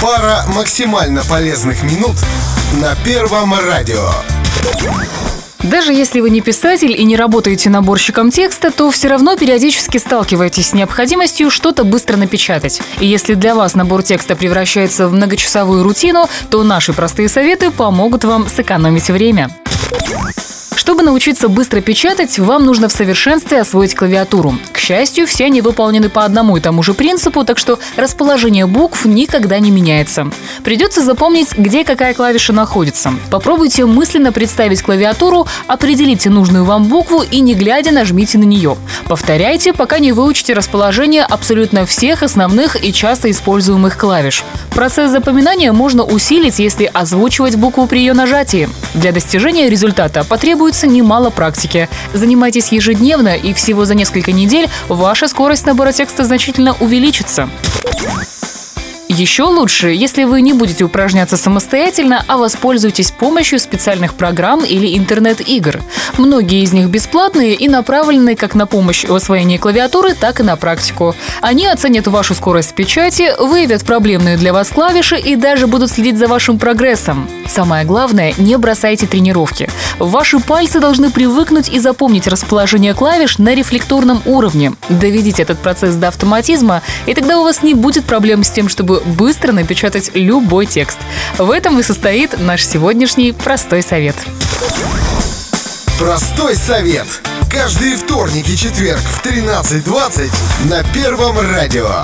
Пара максимально полезных минут на Первом радио. Даже если вы не писатель и не работаете наборщиком текста, то все равно периодически сталкиваетесь с необходимостью что-то быстро напечатать. И если для вас набор текста превращается в многочасовую рутину, то наши простые советы помогут вам сэкономить время. Чтобы научиться быстро печатать, вам нужно в совершенстве освоить клавиатуру. К счастью, все они выполнены по одному и тому же принципу, так что расположение букв никогда не меняется. Придется запомнить, где какая клавиша находится. Попробуйте мысленно представить клавиатуру, определите нужную вам букву и не глядя нажмите на нее. Повторяйте, пока не выучите расположение абсолютно всех основных и часто используемых клавиш. Процесс запоминания можно усилить, если озвучивать букву при ее нажатии. Для достижения результата потребуется немало практики. Занимайтесь ежедневно, и всего за несколько недель ваша скорость набора текста значительно увеличится. Еще лучше, если вы не будете упражняться самостоятельно, а воспользуетесь помощью специальных программ или интернет-игр. Многие из них бесплатные и направлены как на помощь в освоении клавиатуры, так и на практику. Они оценят вашу скорость печати, выявят проблемные для вас клавиши и даже будут следить за вашим прогрессом. Самое главное, не бросайте тренировки. Ваши пальцы должны привыкнуть и запомнить расположение клавиш на рефлекторном уровне. Доведите этот процесс до автоматизма, и тогда у вас не будет проблем с тем, чтобы быстро напечатать любой текст. В этом и состоит наш сегодняшний простой совет. Простой совет. Каждый вторник и четверг в 13.20 на Первом радио.